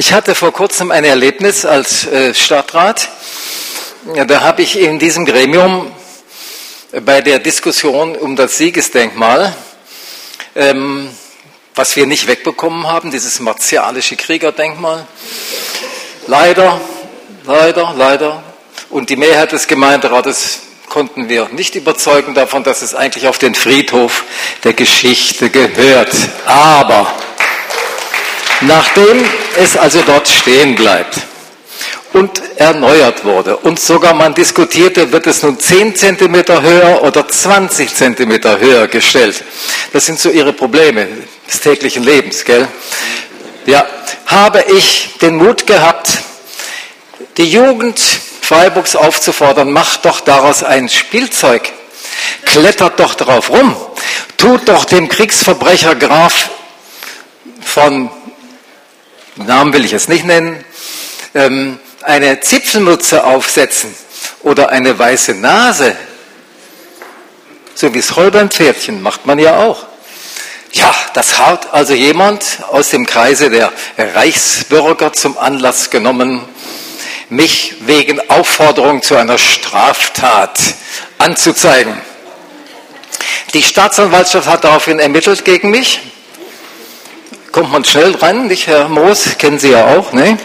Ich hatte vor kurzem ein Erlebnis als äh, Stadtrat. Da habe ich in diesem Gremium bei der Diskussion um das Siegesdenkmal, ähm, was wir nicht wegbekommen haben, dieses martialische Kriegerdenkmal, leider, leider, leider, und die Mehrheit des Gemeinderates konnten wir nicht überzeugen davon, dass es eigentlich auf den Friedhof der Geschichte gehört. Aber Nachdem es also dort stehen bleibt und erneuert wurde und sogar man diskutierte, wird es nun 10 Zentimeter höher oder 20 Zentimeter höher gestellt. Das sind so ihre Probleme des täglichen Lebens, gell? Ja, habe ich den Mut gehabt, die Jugend Freiburgs aufzufordern, macht doch daraus ein Spielzeug. Klettert doch drauf rum. Tut doch dem Kriegsverbrecher Graf von Namen will ich es nicht nennen, ähm, eine Zipfelmütze aufsetzen oder eine weiße Nase, so wie es Pferdchen macht man ja auch. Ja, das hat also jemand aus dem Kreise der Reichsbürger zum Anlass genommen, mich wegen Aufforderung zu einer Straftat anzuzeigen. Die Staatsanwaltschaft hat daraufhin ermittelt gegen mich kommt man schnell dran, nicht Herr Moos, kennen Sie ja auch, ne?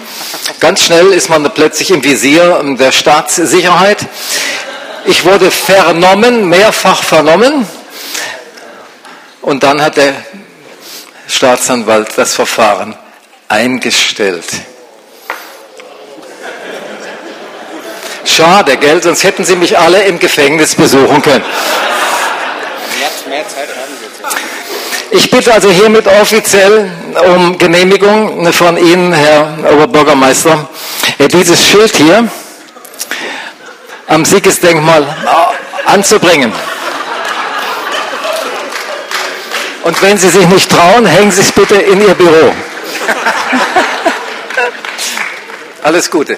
Ganz schnell ist man plötzlich im Visier der Staatssicherheit. Ich wurde vernommen, mehrfach vernommen. Und dann hat der Staatsanwalt das Verfahren eingestellt. Schade, gell? Sonst hätten Sie mich alle im Gefängnis besuchen können. Mehr Zeit haben Sie jetzt. Ich bitte also hiermit offiziell um Genehmigung von Ihnen, Herr Oberbürgermeister, äh, dieses Schild hier am Siegesdenkmal anzubringen. Und wenn Sie sich nicht trauen, hängen Sie es bitte in Ihr Büro. Alles Gute.